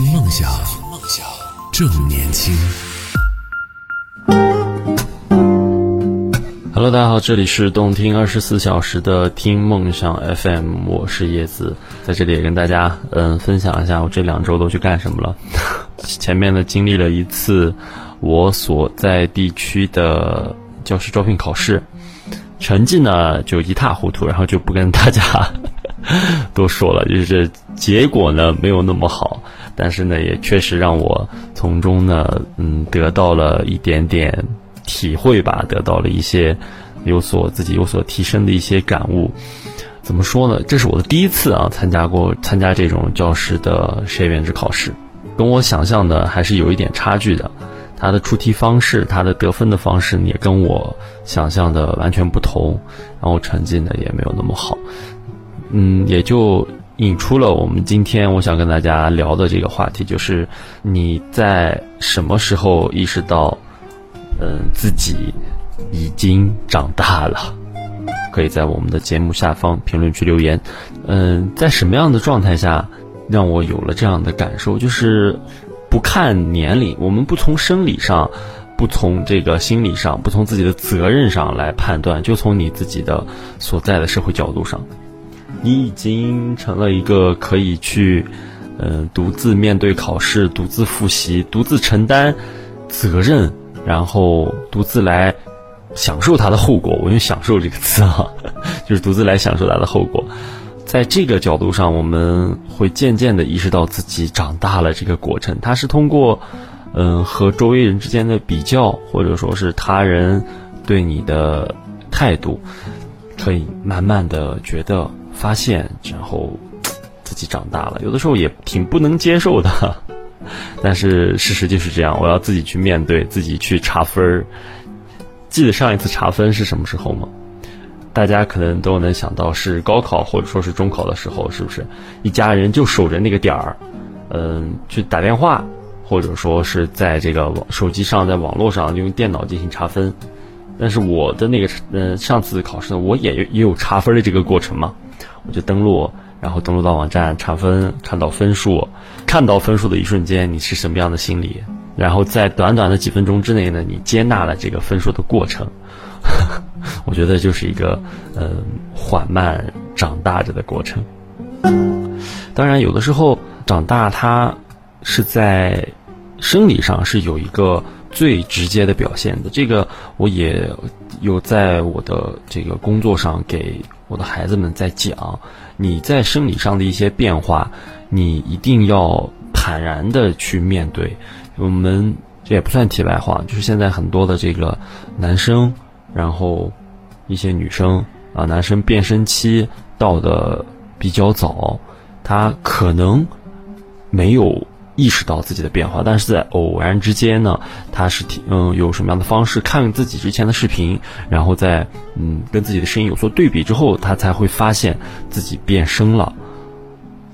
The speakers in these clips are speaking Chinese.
听梦想，梦想正年轻。Hello，大家好，这里是动听二十四小时的听梦想 FM，我是叶子，在这里也跟大家嗯分享一下我这两周都去干什么了。前面呢经历了一次我所在地区的教师招聘考试，成绩呢就一塌糊涂，然后就不跟大家 都说了，就是结果呢没有那么好，但是呢也确实让我从中呢嗯得到了一点点。体会吧，得到了一些有所自己有所提升的一些感悟。怎么说呢？这是我的第一次啊，参加过参加这种教师的实验员制考试，跟我想象的还是有一点差距的。它的出题方式，它的得分的方式也跟我想象的完全不同，然后成绩呢也没有那么好。嗯，也就引出了我们今天我想跟大家聊的这个话题，就是你在什么时候意识到？嗯，自己已经长大了，可以在我们的节目下方评论区留言。嗯，在什么样的状态下让我有了这样的感受？就是不看年龄，我们不从生理上，不从这个心理上，不从自己的责任上来判断，就从你自己的所在的社会角度上，你已经成了一个可以去嗯独自面对考试、独自复习、独自承担责任。然后独自来享受它的后果，我用“享受”这个词啊，就是独自来享受它的后果。在这个角度上，我们会渐渐的意识到自己长大了。这个过程，它是通过嗯和周围人之间的比较，或者说是他人对你的态度，可以慢慢的觉得发现，然后自己长大了。有的时候也挺不能接受的。但是事实就是这样，我要自己去面对，自己去查分儿。记得上一次查分是什么时候吗？大家可能都能想到是高考或者说是中考的时候，是不是？一家人就守着那个点儿，嗯，去打电话，或者说是在这个网手机上，在网络上用电脑进行查分。但是我的那个，嗯，上次考试呢，我也也有查分的这个过程嘛，我就登录。然后登录到网站查分，看到分数，看到分数的一瞬间，你是什么样的心理？然后在短短的几分钟之内呢，你接纳了这个分数的过程，我觉得就是一个呃缓慢长大着的过程。当然，有的时候长大它是在生理上是有一个最直接的表现的，这个我也有在我的这个工作上给。我的孩子们在讲，你在生理上的一些变化，你一定要坦然的去面对。我们这也不算题外话，就是现在很多的这个男生，然后一些女生啊，男生变声期到的比较早，他可能没有。意识到自己的变化，但是在偶然之间呢，他是嗯有什么样的方式看自己之前的视频，然后在嗯跟自己的声音有所对比之后，他才会发现自己变声了，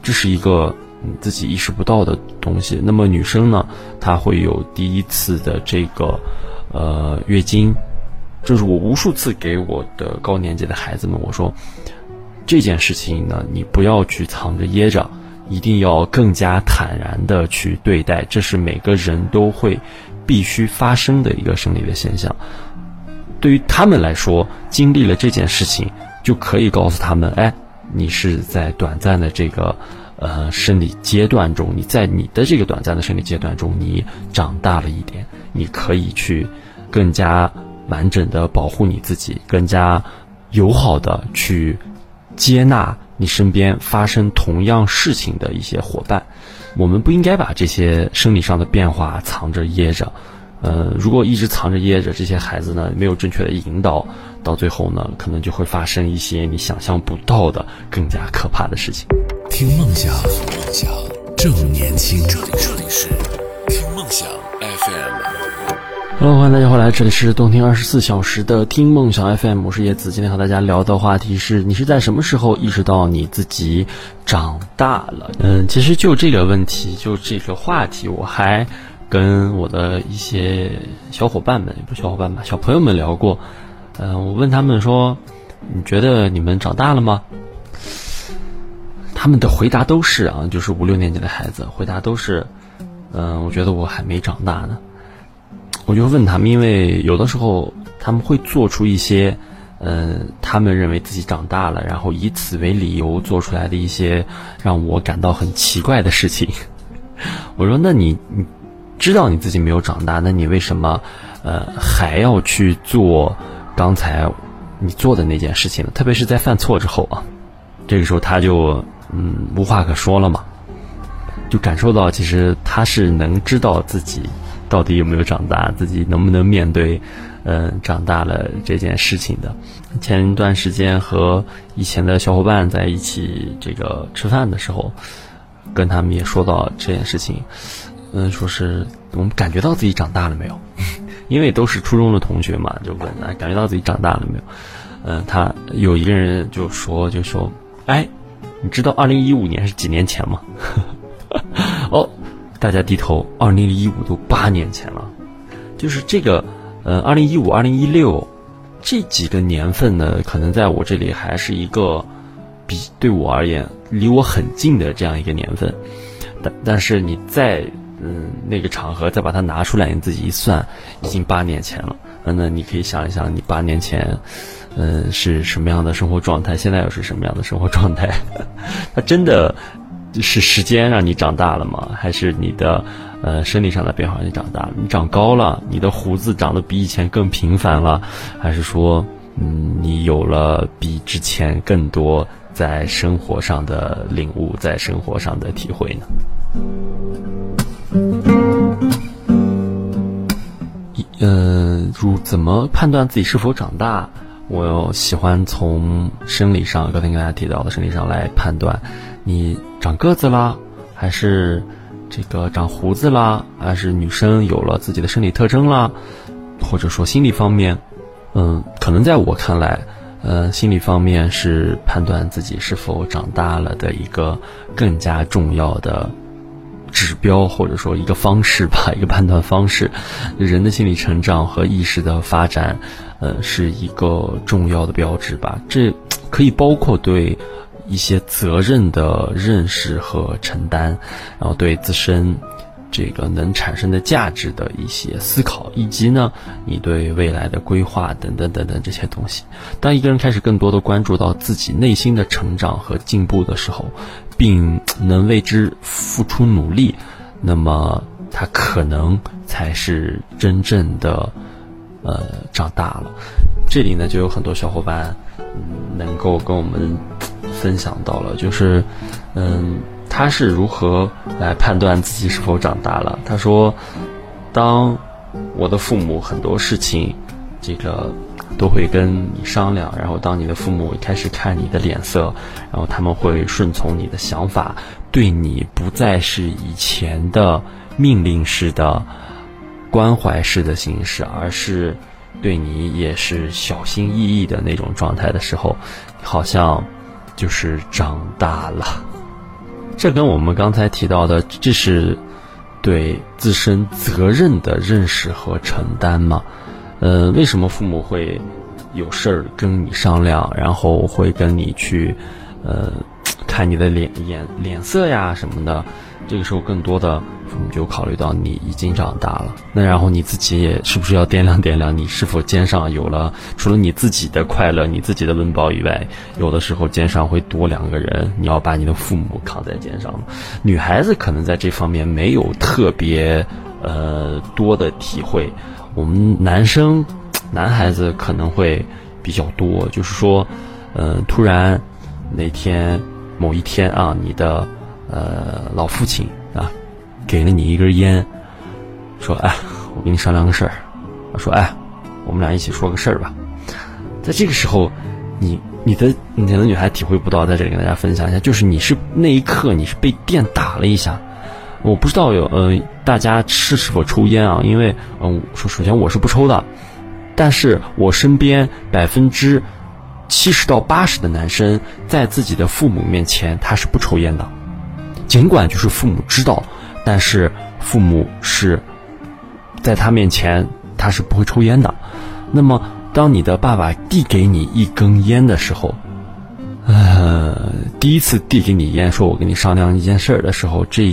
这是一个自己意识不到的东西。那么女生呢，她会有第一次的这个呃月经，这是我无数次给我的高年级的孩子们我说，这件事情呢，你不要去藏着掖着。一定要更加坦然的去对待，这是每个人都会必须发生的一个生理的现象。对于他们来说，经历了这件事情，就可以告诉他们：哎，你是在短暂的这个呃生理阶段中，你在你的这个短暂的生理阶段中，你长大了一点，你可以去更加完整的保护你自己，更加友好的去接纳。你身边发生同样事情的一些伙伴，我们不应该把这些生理上的变化藏着掖着。呃，如果一直藏着掖着，这些孩子呢没有正确的引导，到最后呢，可能就会发生一些你想象不到的更加可怕的事情。听梦想，梦想正年轻。这里这里是听梦想 FM。Hello，欢迎大家回来，这里是动听二十四小时的听梦想 FM，我是叶子。今天和大家聊的话题是你是在什么时候意识到你自己长大了？嗯，其实就这个问题，就这个话题，我还跟我的一些小伙伴们，也不是小伙伴吧，小朋友们聊过。嗯，我问他们说，你觉得你们长大了吗？他们的回答都是啊，就是五六年级的孩子回答都是，嗯，我觉得我还没长大呢。我就问他们，因为有的时候他们会做出一些，嗯，他们认为自己长大了，然后以此为理由做出来的一些让我感到很奇怪的事情。我说：“那你你知道你自己没有长大，那你为什么呃还要去做刚才你做的那件事情呢？特别是在犯错之后啊，这个时候他就嗯无话可说了嘛，就感受到其实他是能知道自己。”到底有没有长大？自己能不能面对，嗯，长大了这件事情的？前一段时间和以前的小伙伴在一起这个吃饭的时候，跟他们也说到这件事情，嗯，说是我们感觉到自己长大了没有？因为都是初中的同学嘛，就问啊，感觉到自己长大了没有？嗯，他有一个人就说，就说，哎，你知道二零一五年是几年前吗？大家低头，二零一五都八年前了，就是这个，呃，二零一五、二零一六这几个年份呢，可能在我这里还是一个比对我而言离我很近的这样一个年份，但但是你在嗯那个场合再把它拿出来，你自己一算，已经八年前了。嗯那你可以想一想，你八年前，嗯是什么样的生活状态？现在又是什么样的生活状态？它真的。是时间让你长大了吗？还是你的，呃，生理上的变化让你长大了？你长高了，你的胡子长得比以前更频繁了，还是说，嗯，你有了比之前更多在生活上的领悟，在生活上的体会呢？嗯，如怎么判断自己是否长大？我喜欢从生理上，刚才跟大家提到的生理上来判断。你长个子啦，还是这个长胡子啦，还是女生有了自己的生理特征啦，或者说心理方面，嗯，可能在我看来，呃，心理方面是判断自己是否长大了的一个更加重要的指标，或者说一个方式吧，一个判断方式。人的心理成长和意识的发展，呃，是一个重要的标志吧。这可以包括对。一些责任的认识和承担，然后对自身这个能产生的价值的一些思考，以及呢，你对未来的规划等等等等这些东西。当一个人开始更多的关注到自己内心的成长和进步的时候，并能为之付出努力，那么他可能才是真正的呃长大了。这里呢，就有很多小伙伴嗯能够跟我们。分享到了，就是，嗯，他是如何来判断自己是否长大了？他说，当我的父母很多事情，这个都会跟你商量，然后当你的父母开始看你的脸色，然后他们会顺从你的想法，对你不再是以前的命令式的关怀式的形式，而是对你也是小心翼翼的那种状态的时候，好像。就是长大了，这跟我们刚才提到的，这是对自身责任的认识和承担嘛？呃，为什么父母会有事儿跟你商量，然后会跟你去，呃，看你的脸眼脸色呀什么的？这个时候，更多的父母就考虑到你已经长大了，那然后你自己也是不是要掂量掂量，你是否肩上有了除了你自己的快乐、你自己的温饱以外，有的时候肩上会多两个人，你要把你的父母扛在肩上。女孩子可能在这方面没有特别呃多的体会，我们男生男孩子可能会比较多，就是说，嗯，突然哪天某一天啊，你的。呃，老父亲啊，给了你一根烟，说：“哎，我跟你商量个事儿。”说：“哎，我们俩一起说个事儿吧。”在这个时候，你、你的、你的女孩体会不到，在这里跟大家分享一下，就是你是那一刻你是被电打了一下。我不知道有呃，大家是是否抽烟啊？因为嗯，说首先我是不抽的，但是我身边百分之七十到八十的男生在自己的父母面前他是不抽烟的。尽管就是父母知道，但是父母是在他面前他是不会抽烟的。那么，当你的爸爸递给你一根烟的时候，呃，第一次递给你烟，说我跟你商量一件事儿的时候，这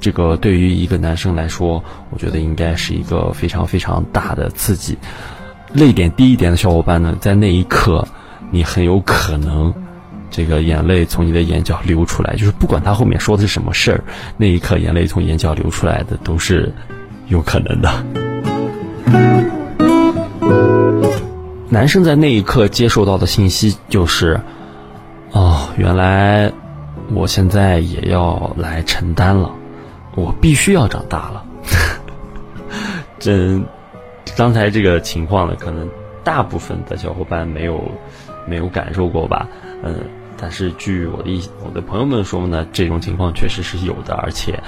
这个对于一个男生来说，我觉得应该是一个非常非常大的刺激。泪点低一点的小伙伴呢，在那一刻，你很有可能这个眼泪从你的眼角流出来，就是不管他后面说的是什么事儿，那一刻眼泪从眼角流出来的都是有可能的。男生在那一刻接受到的信息就是。哦，原来我现在也要来承担了，我必须要长大了。这刚才这个情况呢，可能大部分的小伙伴没有没有感受过吧？嗯，但是据我的一我的朋友们说呢，这种情况确实是有的，而且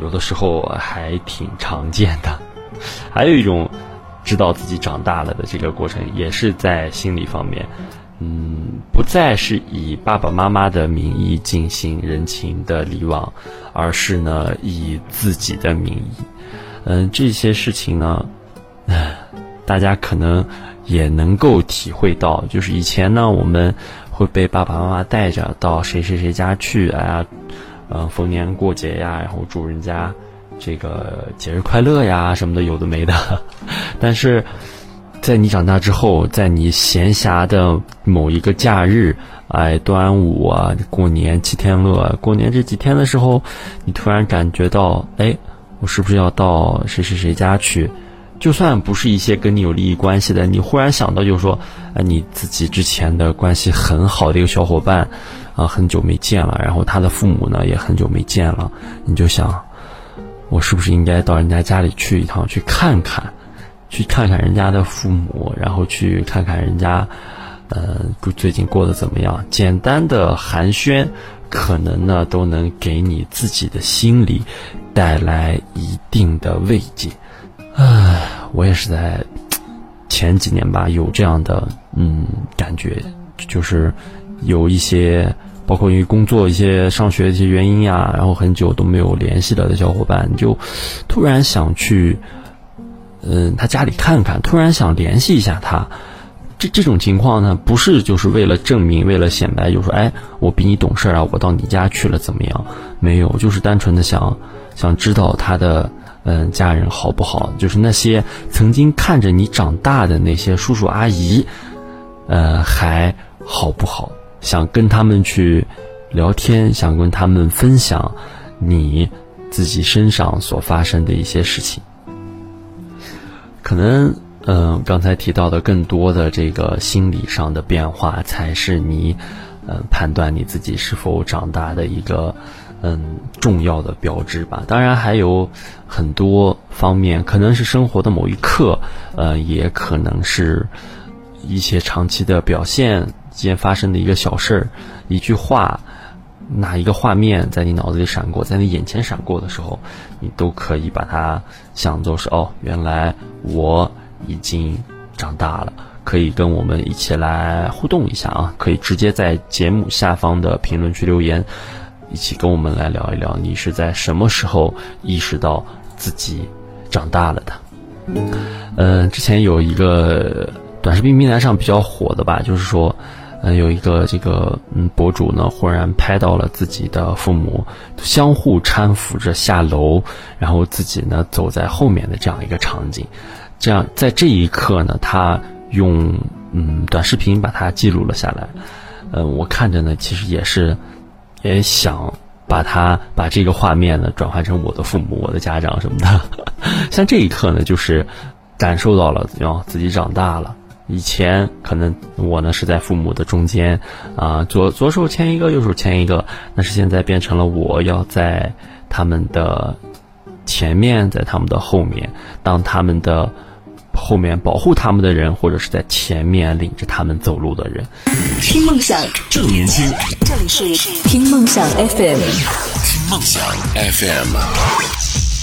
有的时候还挺常见的。还有一种知道自己长大了的这个过程，也是在心理方面。嗯，不再是以爸爸妈妈的名义进行人情的礼往，而是呢以自己的名义。嗯，这些事情呢，大家可能也能够体会到。就是以前呢，我们会被爸爸妈妈带着到谁谁谁家去，哎呀，呃，逢年过节呀，然后祝人家这个节日快乐呀什么的，有的没的。但是。在你长大之后，在你闲暇的某一个假日，哎，端午啊，过年七天乐，过年这几天的时候，你突然感觉到，哎，我是不是要到谁谁谁家去？就算不是一些跟你有利益关系的，你忽然想到，就是说，哎，你自己之前的关系很好的一个小伙伴，啊，很久没见了，然后他的父母呢也很久没见了，你就想，我是不是应该到人家家里去一趟，去看看？去看看人家的父母，然后去看看人家，呃，最近过得怎么样？简单的寒暄，可能呢都能给你自己的心里带来一定的慰藉。唉，我也是在前几年吧，有这样的嗯感觉，就是有一些，包括因为工作、一些上学的一些原因呀，然后很久都没有联系了的小伙伴，就突然想去。嗯，他家里看看，突然想联系一下他，这这种情况呢，不是就是为了证明，为了显摆，就说哎，我比你懂事啊，我到你家去了怎么样？没有，就是单纯的想想知道他的嗯家人好不好，就是那些曾经看着你长大的那些叔叔阿姨，呃，还好不好？想跟他们去聊天，想跟他们分享你自己身上所发生的一些事情。可能，嗯，刚才提到的更多的这个心理上的变化，才是你，嗯，判断你自己是否长大的一个，嗯，重要的标志吧。当然还有很多方面，可能是生活的某一刻，呃，也可能是一些长期的表现间发生的一个小事儿，一句话。哪一个画面在你脑子里闪过，在你眼前闪过的时候，你都可以把它想作是哦，原来我已经长大了。可以跟我们一起来互动一下啊，可以直接在节目下方的评论区留言，一起跟我们来聊一聊，你是在什么时候意识到自己长大了的？嗯，之前有一个短视频平台上比较火的吧，就是说。嗯，有一个这个嗯博主呢，忽然拍到了自己的父母相互搀扶着下楼，然后自己呢走在后面的这样一个场景。这样在这一刻呢，他用嗯短视频把它记录了下来。嗯，我看着呢，其实也是也想把它把这个画面呢转换成我的父母、我的家长什么的。像这一刻呢，就是感受到了哟，自己长大了。以前可能我呢是在父母的中间，啊，左左手牵一个，右手牵一个，但是现在变成了我要在他们的前面，在他们的后面，当他们的后面保护他们的人，或者是在前面领着他们走路的人。听梦想，正年轻。这里是听梦想 FM。听梦想 FM。